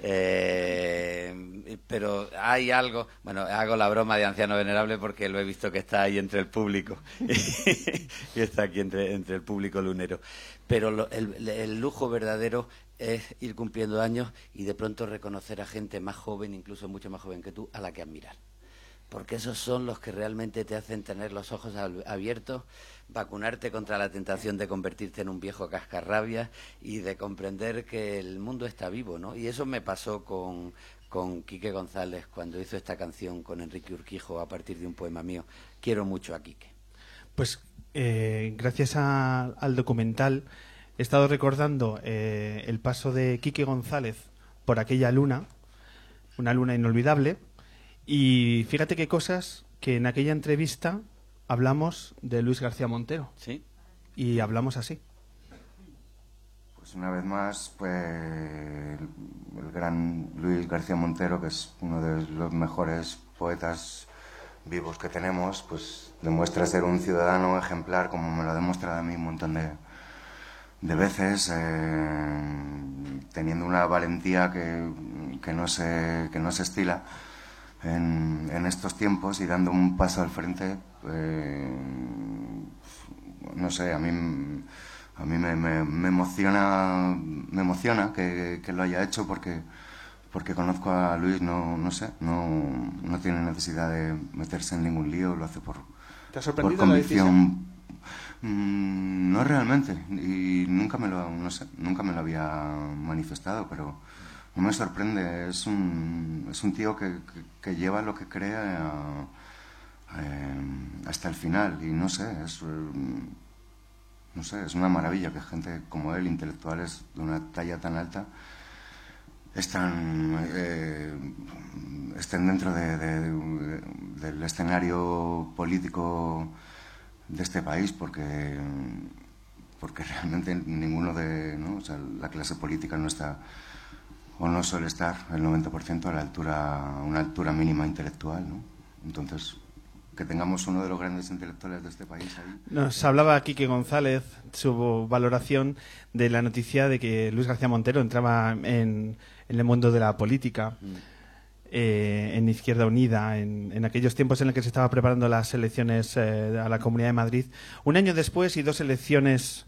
Eh, pero hay algo, bueno, hago la broma de anciano venerable porque lo he visto que está ahí entre el público y está aquí entre, entre el público lunero. Pero lo, el, el lujo verdadero es ir cumpliendo años y de pronto reconocer a gente más joven, incluso mucho más joven que tú, a la que admirar. Porque esos son los que realmente te hacen tener los ojos abiertos, vacunarte contra la tentación de convertirte en un viejo cascarrabia y de comprender que el mundo está vivo, ¿no? Y eso me pasó con, con Quique González cuando hizo esta canción con Enrique Urquijo a partir de un poema mío. Quiero mucho a Quique. Pues eh, gracias al documental he estado recordando eh, el paso de Quique González por aquella luna, una luna inolvidable, y fíjate qué cosas que en aquella entrevista hablamos de Luis García Montero. Sí. Y hablamos así. Pues una vez más, pues el, el gran Luis García Montero, que es uno de los mejores poetas vivos que tenemos, pues demuestra ser un ciudadano ejemplar, como me lo ha demostrado a mí un montón de, de veces, eh, teniendo una valentía que, que, no se, que no se estila en, en, estos tiempos y dando un paso al frente, eh, no sé, a mí, a mí me, me, me emociona, me emociona que, que, lo haya hecho porque, porque conozco a Luis, no, no sé, no, no tiene necesidad de meterse en ningún lío, lo hace por, ¿Te ha sorprendido por convicción. Mm, no realmente, y nunca me lo, no sé, nunca me lo había manifestado, pero no me sorprende. Es un, es un tío que, que, lleva lo que cree a, a, hasta el final, y no sé, es, no sé, es una maravilla que gente como él, intelectuales de una talla tan alta, están, eh, estén dentro de, de, de, del escenario político de este país porque porque realmente ninguno de ¿no? o sea, la clase política no está o no suele estar el 90% a la altura una altura mínima intelectual ¿no? entonces que tengamos uno de los grandes intelectuales de este país ahí. Nos hablaba Quique González su valoración de la noticia de que Luis García Montero entraba en, en el mundo de la política. Mm. Eh, en Izquierda Unida, en, en, aquellos tiempos en los que se estaba preparando las elecciones eh, a la Comunidad de Madrid. Un año después y dos elecciones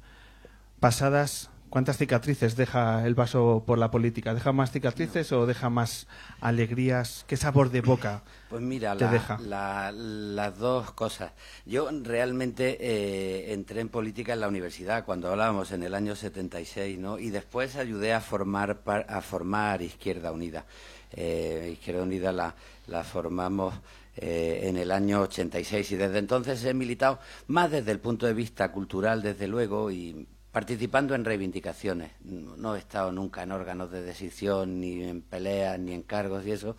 pasadas, ¿cuántas cicatrices deja el paso por la política? ¿Deja más cicatrices no. o deja más alegrías? ¿Qué sabor de boca pues mira, te la, deja? La, las dos cosas. Yo realmente eh, entré en política en la universidad cuando hablábamos en el año 76, ¿no? Y después ayudé a formar, a formar Izquierda Unida eh, Izquierda Unida la, la formamos eh, en el año 86 y desde entonces he militado más desde el punto de vista cultural, desde luego, y participando en reivindicaciones. No, he estado nunca en órganos de decisión, ni en peleas, ni en cargos y eso.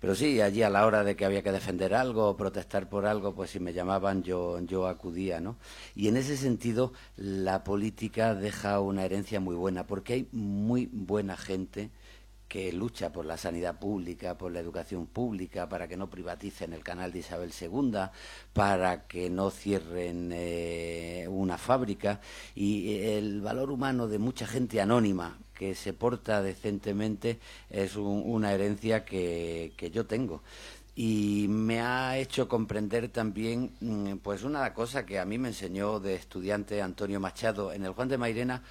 Pero sí, allí a la hora de que había que defender algo o protestar por algo, pues si me llamaban yo, yo acudía, ¿no? Y en ese sentido la política deja una herencia muy buena, porque hay muy buena gente que lucha por la sanidad pública, por la educación pública, para que no privaticen el canal de Isabel II, para que no cierren eh, una fábrica. Y el valor humano de mucha gente anónima que se porta decentemente es un, una herencia que, que yo tengo. Y me ha hecho comprender también mm, pues una cosa que a mí me enseñó de estudiante Antonio Machado en el Juan de Mairena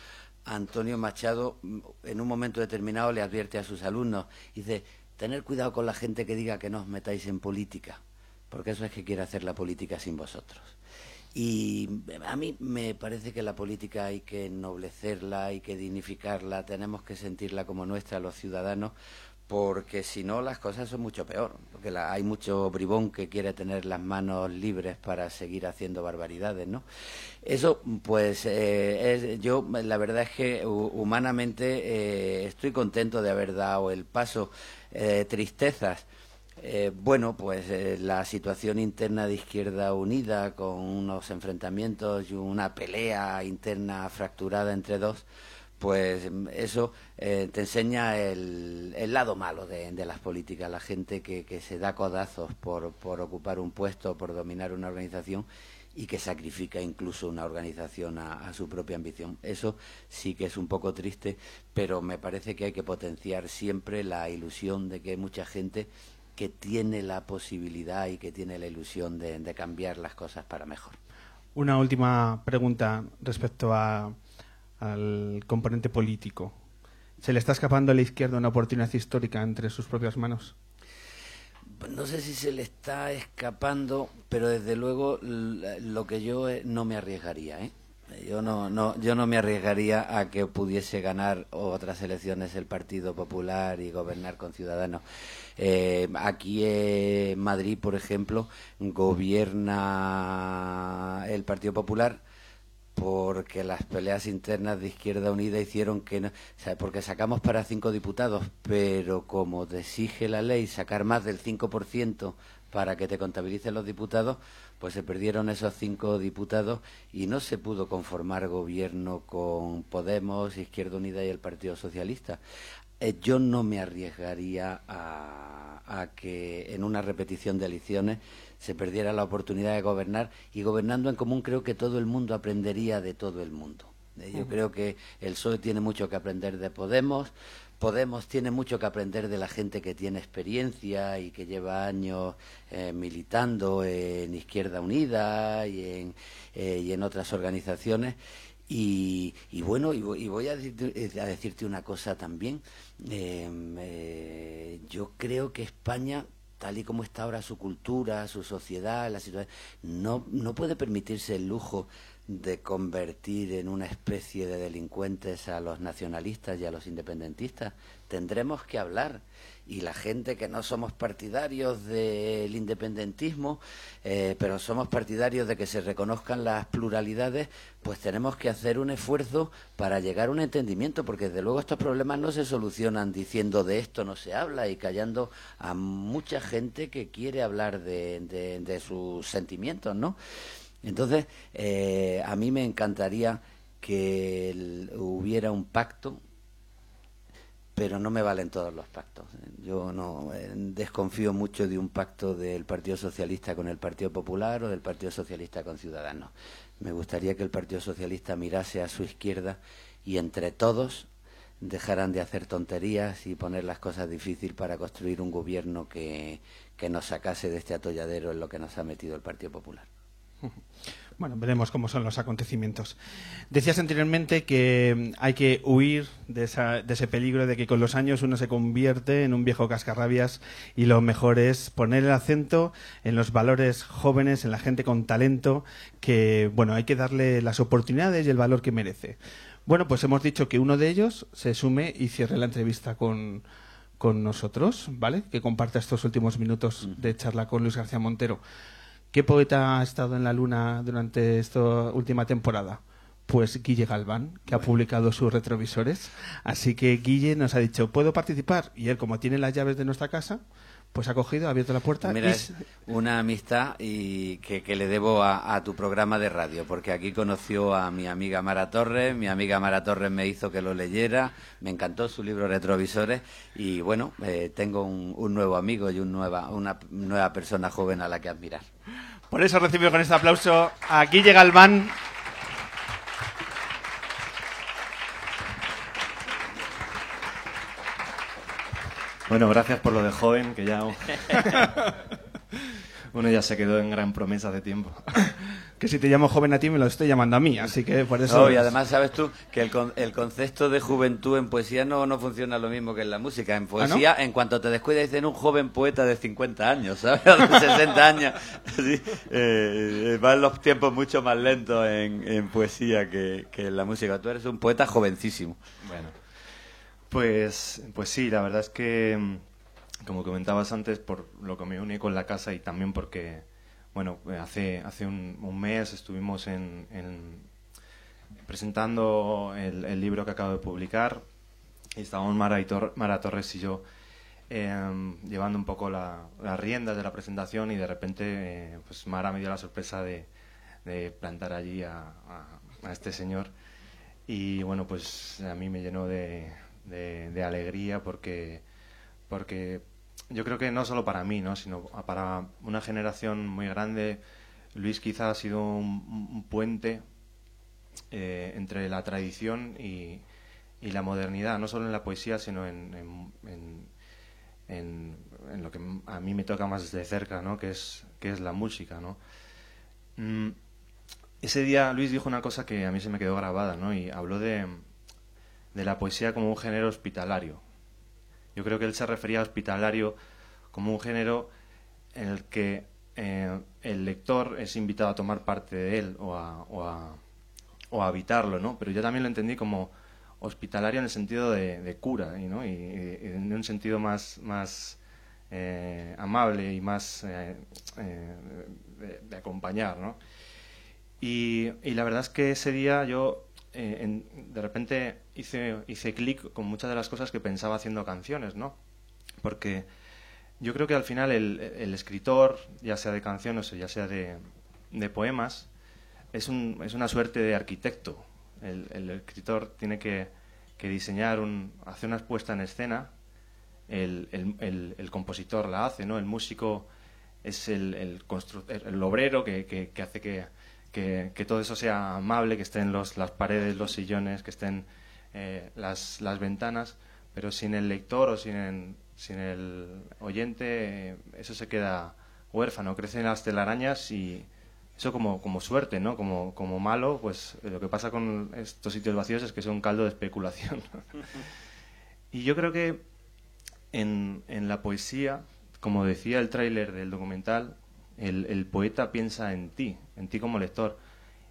Antonio Machado en un momento determinado le advierte a sus alumnos, dice, tener cuidado con la gente que diga que no os metáis en política, porque eso es que quiere hacer la política sin vosotros. Y a mí me parece que la política hay que ennoblecerla, hay que dignificarla, tenemos que sentirla como nuestra los ciudadanos, porque si no las cosas son mucho peor, porque hay mucho bribón que quiere tener las manos libres para seguir haciendo barbaridades, ¿no? Eso, pues, eh, yo la verdad es que humanamente eh, estoy contento de haber dado el paso. Eh, tristezas. bueno, pues la situación interna de Izquierda Unida con unos enfrentamientos y una pelea interna fracturada entre dos, pues eso eh, te enseña el, lado malo de, las políticas, la gente que, se da codazos por, por, ocupar un puesto, por dominar una organización y que sacrifica incluso una organización a, su propia ambición. Eso sí que es un poco triste, pero me parece que hay que potenciar siempre la ilusión de que hay mucha gente que tiene la posibilidad y que tiene la ilusión de cambiar las cosas para mejor. Una última pregunta respecto a al componente político. ¿Se le está escapando a la izquierda una oportunidad histórica entre sus propias manos? Pues no sé si se le está escapando, pero desde luego lo que yo eh, no me arriesgaría, ¿eh? Yo no, no, yo no me arriesgaría a que pudiese ganar otras elecciones el Partido Popular y gobernar con Ciudadanos. Eh, aquí en Madrid, por ejemplo, gobierna el Partido Popular porque las peleas internas de Izquierda Unida hicieron que no, porque sacamos para cinco diputados, pero como te exige la ley sacar más del 5% para que te contabilicen los diputados, pues se perdieron esos cinco diputados y no se pudo conformar gobierno con Podemos, Izquierda Unida y el Partido Socialista. Eh, yo no me arriesgaría a que en una repetición de elecciones se perdiera la oportunidad de gobernar y gobernando en común creo que todo el mundo aprendería de todo el mundo. Eh, yo creo que el PSOE tiene mucho que aprender de Podemos, Podemos tiene mucho que aprender de la gente que tiene experiencia y que lleva años eh, militando en Izquierda Unida y en, eh, y en otras organizaciones. Y, bueno, y, voy a, decirte una cosa también. yo creo que España tal y como está ahora su cultura, su sociedad, la situación, no, no puede permitirse el lujo de convertir en una especie de delincuentes a los nacionalistas y a los independentistas. Tendremos que hablar y la gente que no somos partidarios del independentismo, eh, pero somos partidarios de que se reconozcan las pluralidades, pues tenemos que hacer un esfuerzo para llegar a un entendimiento, porque desde luego estos problemas no se solucionan diciendo de esto no se habla y callando a mucha gente que quiere hablar de, sus sentimientos, ¿no? Entonces, eh, a mí me encantaría que hubiera un pacto pero no me valen todos los pactos. Yo no eh, desconfío mucho de un pacto del Partido Socialista con el Partido Popular o del Partido Socialista con Ciudadanos. Me gustaría que el Partido Socialista mirase a su izquierda y entre todos dejaran de hacer tonterías y poner las cosas difíciles para construir un gobierno que, que nos sacase de este atolladero en lo que nos ha metido el Partido Popular. Bueno, veremos cómo son los acontecimientos. Decías anteriormente que hay que huir de, ese peligro de que con los años uno se convierte en un viejo cascarrabias y lo mejor es poner el acento en los valores jóvenes, en la gente con talento, que, bueno, hay que darle las oportunidades y el valor que merece. Bueno, pues hemos dicho que uno de ellos se sume y cierre la entrevista con, con nosotros, ¿vale? Que comparta estos últimos minutos de charla con Luis García Montero. ¿Qué poeta ha estado en la luna durante esta última temporada? Pues Guille Galván, que ha publicado sus retrovisores. Así que Guille nos ha dicho, ¿puedo participar? Y él, como tiene las llaves de nuestra casa, pues ha cogido, ha abierto la puerta. Mira, es una amistad y que, le debo a, tu programa de radio, porque aquí conoció a mi amiga Mara Torres, mi amiga Mara Torres me hizo que lo leyera, me encantó su libro Retrovisores y bueno, eh, tengo un, un, nuevo amigo y un nueva, una nueva persona joven a la que admirar. Por eso recibo con este aplauso a Guille Galván. Bueno, gracias por lo de joven, que ya uno ya se quedó en gran promesa de tiempo. que si te llamo joven a ti me lo estoy llamando a mí, así que por eso... y además sabes tú que el, el concepto de juventud en poesía no, no funciona lo mismo que en la música. En ¿Ah, poesía, en cuanto te descuidas, dicen un joven poeta de 50 años, ¿sabes? de 60 años. Eh, eh, van los tiempos mucho más lentos en, en poesía que, que en la música. Tú eres un poeta jovencísimo. Bueno, pues, pues sí, la verdad es que, mm, como comentabas antes, por lo que me uní con la casa y también porque bueno, hace, hace un, mes estuvimos en, presentando el, libro que acabo de publicar y estábamos Mara, Torres y yo em, llevando un poco las riendas de la presentación y de repente eh, pues Mara me dio la sorpresa de, plantar allí a, este señor. Y bueno pues a mí me llenó de, de alegría porque porque yo creo que no solo para mí, ¿no? sino para una generación muy grande. Luis quizá ha sido un, puente eh, entre la tradición y, la modernidad, no solo en la poesía, sino en, en, lo que a mí me toca más de cerca, ¿no? que, es, que es la música. ¿no? Mm, ese día Luis dijo una cosa que a mí se me quedó grabada, ¿no? y habló de, de la poesía como un género hospitalario. Yo creo que él se refería a hospitalario como un género en el que eh, el lector es invitado a tomar parte de él o a, o a, habitarlo, ¿no? Pero yo también lo entendí como hospitalario en el sentido de, cura, ¿no? Y, en un sentido más, más eh, amable y más eh, de, acompañar, ¿no? Y, y, la verdad es que ese día yo de repente hice, hice clic con muchas de las cosas que pensaba haciendo canciones, ¿no? Porque yo creo que al final el, escritor, ya sea de canciones o ya sea de, poemas, es, un, es, una suerte de arquitecto. El, escritor tiene que, diseñar, un, hacer una puesta en escena, el, compositor la hace, ¿no? El músico es el, el, obrero que, hace que, todo eso sea amable, que estén los, las paredes, los sillones, que estén eh, las, ventanas, pero sin el lector o sin sin el oyente, eso se queda huérfano, crecen las telarañas y eso como, como suerte, ¿no? Como, como malo, pues lo que pasa con estos sitios vacíos es que son un caldo de especulación. y yo creo que en, en la poesía, como decía el tráiler del documental, el, el poeta piensa en ti, en ti como lector.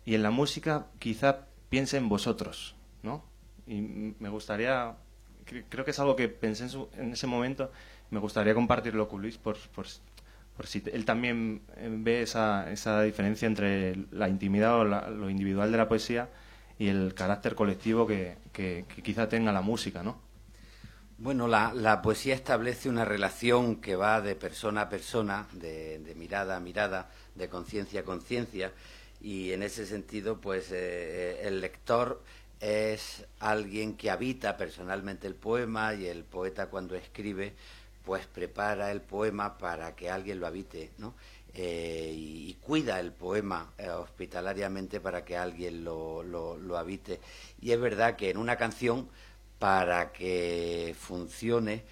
Y en la música quizá piensa en vosotros, ¿no? Y me gustaría creo que es algo que pensé en, ese momento. Me gustaría compartirlo con Luis por, por, si él también eh, ve esa, esa diferencia entre la intimidad o lo individual de la poesía y el carácter colectivo que, que, quizá tenga la música, ¿no? Bueno, la, la, poesía establece una relación que va de persona a persona, de, de mirada a mirada, de conciencia a conciencia, y en ese sentido, pues eh, eh, el lector es alguien que habita personalmente el poema y el poeta cuando escribe pues prepara el poema para que alguien lo habite, ¿no? Eh, y, cuida el poema eh, hospitalariamente para que alguien lo, lo, habite. Y es verdad que en una canción, para que funcione,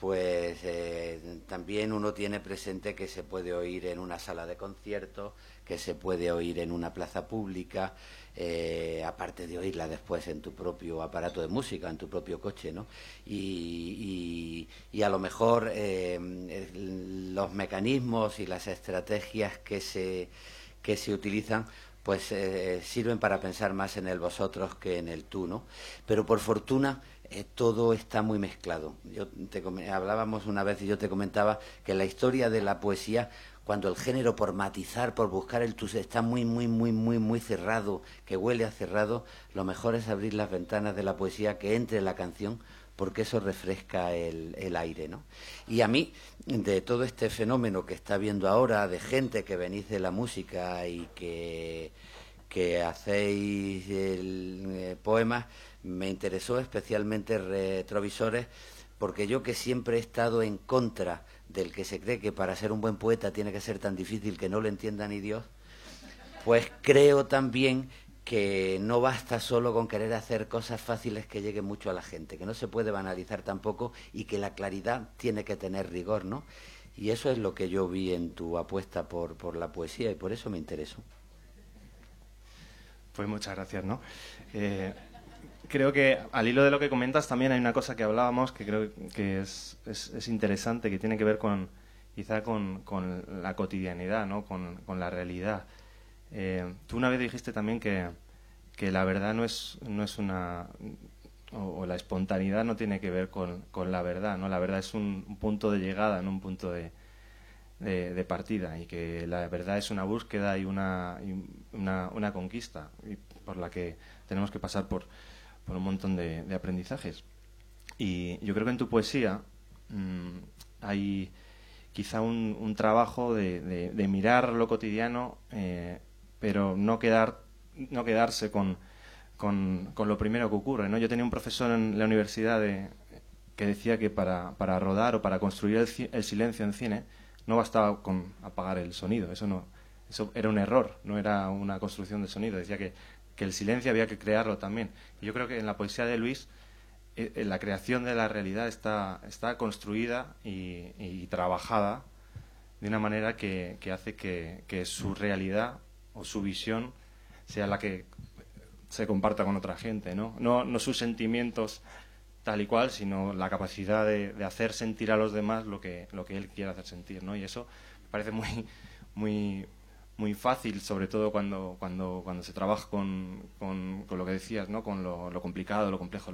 pues eh, también uno tiene presente que se puede oír en una sala de conciertos, que se puede oír en una plaza pública, eh, aparte de oírla después en tu propio aparato de música, en tu propio coche, ¿no? Y, a lo mejor eh, los mecanismos y las estrategias que se, que se utilizan pues eh, sirven para pensar más en el vosotros que en el tú, ¿no? Pero por fortuna todo está muy mezclado. Yo te, hablábamos una vez y yo te comentaba que la historia de la poesía cuando el género por matizar, por buscar el tus está muy, muy, muy, muy, muy cerrado, que huele a cerrado, lo mejor es abrir las ventanas de la poesía, que entre la canción, porque eso refresca el, aire, ¿no? Y a mí, de todo este fenómeno que está viendo ahora, de gente que venís de la música y que, que hacéis el, eh, poemas, me interesó especialmente Retrovisores, porque yo que siempre he estado en contra del que se cree que para ser un buen poeta tiene que ser tan difícil que no lo entienda ni Dios, pues creo también que no basta solo con querer hacer cosas fáciles que lleguen mucho a la gente, que no se puede banalizar tampoco y que la claridad tiene que tener rigor, ¿no? Y eso es lo que yo vi en tu apuesta por, por la poesía y por eso me interesó. Pues muchas gracias, ¿no? Eh, creo que al hilo de lo que comentas también hay una cosa que hablábamos que creo que es, es, interesante, que tiene que ver con quizá con, con la cotidianidad, ¿no? con, la realidad. Eh, tú una vez dijiste también que, la verdad no es, no es una... O, la espontaneidad no tiene que ver con, la verdad, ¿no? La verdad es un, punto de llegada, no un punto de, de, partida y que la verdad es una búsqueda y una, una, una, conquista y por la que tenemos que pasar por, por un montón de, aprendizajes. Y yo creo que en tu poesía mm, hay quizá un, trabajo de, mirar lo cotidiano eh, pero no, quedar, no quedarse con, con, lo primero que ocurre. ¿no? Yo tenía un profesor en la universidad que decía que para, para, rodar o para construir el, silencio en cine no bastaba con apagar el sonido, eso, no, eso era un error, no era una construcción de sonido, decía que, que el silencio había que crearlo también. Yo creo que en la poesía de Luis eh, eh, la creación de la realidad está, está construida y, trabajada de una manera que, que hace que, su realidad o su visión sea la que se comparta con otra gente, ¿no? No, sus sentimientos tal y cual, sino la capacidad de, de, hacer sentir a los demás lo que, lo que él quiere hacer sentir, ¿no? Y eso me parece muy, muy, muy fácil, sobre todo cuando, cuando, cuando se trabaja con, con, con lo que decías, ¿no? Con lo, lo complicado, lo complejo.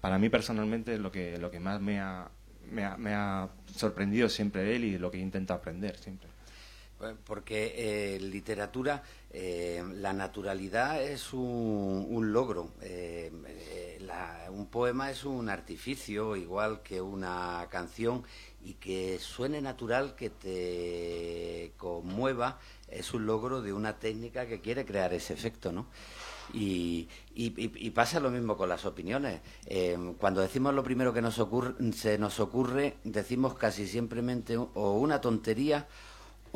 Para mí personalmente lo que, lo que más me ha, me ha, me ha sorprendido siempre él y lo que intenta aprender siempre. Porque en eh, literatura, eh, la naturalidad es un, logro. Eh, un poema es un artificio, igual que una canción, y que suene natural, que te conmueva, es un logro de una técnica que quiere crear ese efecto, ¿no? Y, pasa lo mismo con las opiniones. cuando decimos lo primero que nos ocurre, se nos ocurre, decimos casi simplemente o una tontería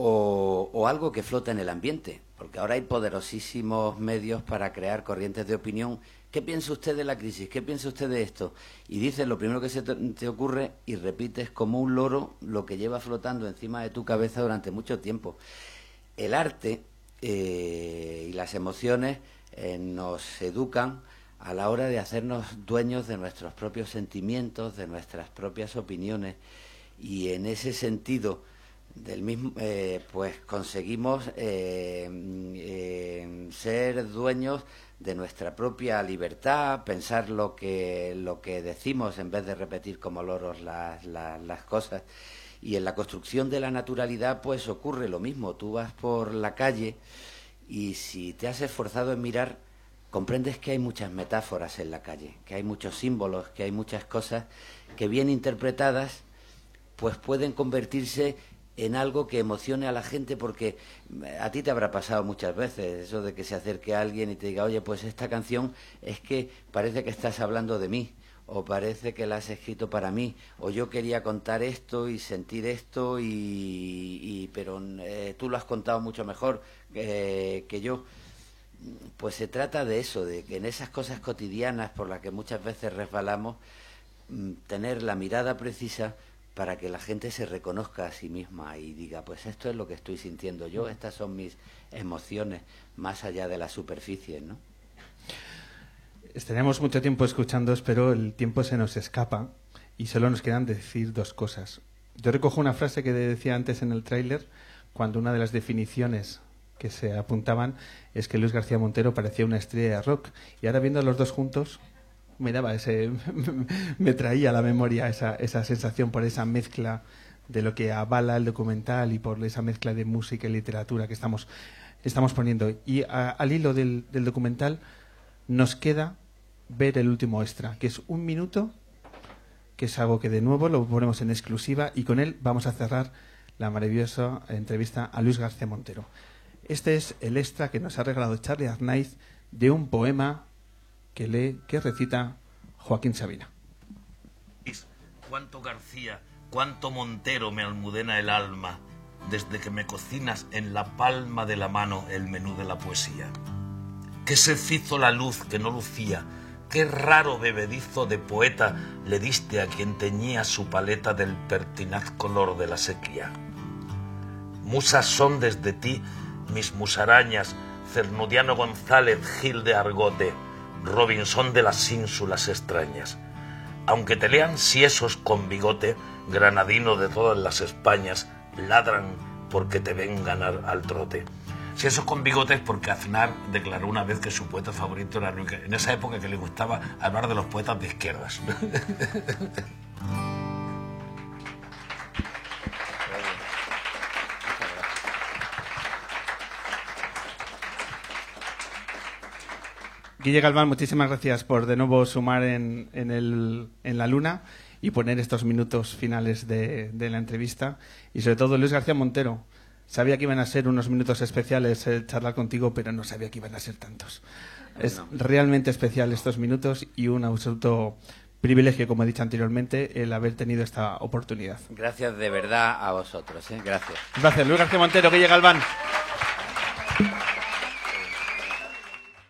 o, algo que flota en el ambiente, porque ahora hay poderosísimos medios para crear corrientes de opinión. ¿Qué piensa usted de la crisis? ¿Qué piensa usted de esto? Y dices lo primero que se te, ocurre y repites como un loro lo que lleva flotando encima de tu cabeza durante mucho tiempo. El arte eh, y las emociones eh, nos educan a la hora de hacernos dueños de nuestros propios sentimientos, de nuestras propias opiniones. Y en ese sentido, del mismo, eh, pues conseguimos eh, eh, ser dueños de nuestra propia libertad, pensar lo que, lo que decimos en vez de repetir como loros las, las, cosas. Y en la construcción de la naturalidad pues ocurre lo mismo. Tú vas por la calle y si te has esforzado en mirar, comprendes que hay muchas metáforas en la calle, que hay muchos símbolos, que hay muchas cosas que bien interpretadas pues pueden convertirse en algo que emocione a la gente porque eh, a ti te habrá pasado muchas veces eso de que se acerque a alguien y te diga, oye, pues esta canción es que parece que estás hablando de mí o parece que la has escrito para mí o yo quería contar esto y sentir esto y, pero eh, tú lo has contado mucho mejor que yo pues se trata de eso de que en esas cosas cotidianas por las que muchas veces resbalamos mm, tener la mirada precisa para que la gente se reconozca a sí misma y diga, pues esto es lo que estoy sintiendo yo, estas son mis emociones, más allá de la superficie, ¿no? Estaremos mucho tiempo escuchando, pero el tiempo se nos escapa y solo nos quedan decir dos cosas. Yo recojo una frase que decía antes en el tráiler, cuando una de las definiciones que se apuntaban es que Luis García Montero parecía una estrella de rock. Y ahora viendo a los dos juntos, me daba ese, me traía a la memoria esa, esa sensación por esa mezcla de lo que avala el documental y por esa mezcla de música y literatura que estamos, estamos poniendo. Y al hilo del, documental nos queda ver el último extra, que es un minuto, que es algo que de nuevo lo ponemos en exclusiva y con él vamos a cerrar la maravillosa entrevista a Luis García Montero. Este es el extra que nos ha regalado Charlie Arnaiz de un poema que lee, que recita Joaquín Sabina. Cuánto García, cuánto Montero me almudena el alma desde que me cocinas en la palma de la mano el menú de la poesía. Qué se hizo la luz que no lucía, qué raro bebedizo de poeta le diste a quien teñía su paleta del pertinaz color de la sequía. Musas son desde ti mis musarañas, Cernudiano González, Gil de Argote, Robinson de las ínsulas extrañas. Aunque te lean siesos con bigote, granadino de todas las Españas, ladran porque te ven ganar al trote. Si esos con bigotes, porque Aznar declaró una vez que su poeta favorito era Luis, en esa época que le gustaba hablar de los poetas de izquierdas. Guille Galván, muchísimas gracias por de nuevo sumar en, en, el, en la luna y poner estos minutos finales de, de, la entrevista. Y sobre todo Luis García Montero. Sabía que iban a ser unos minutos especiales el charlar contigo, pero no sabía que iban a ser tantos. Es realmente especial estos minutos y un absoluto privilegio, como he dicho anteriormente, el haber tenido esta oportunidad. Gracias de verdad a vosotros. ¿eh? Gracias. Gracias, Luis García Montero, Guille Galván.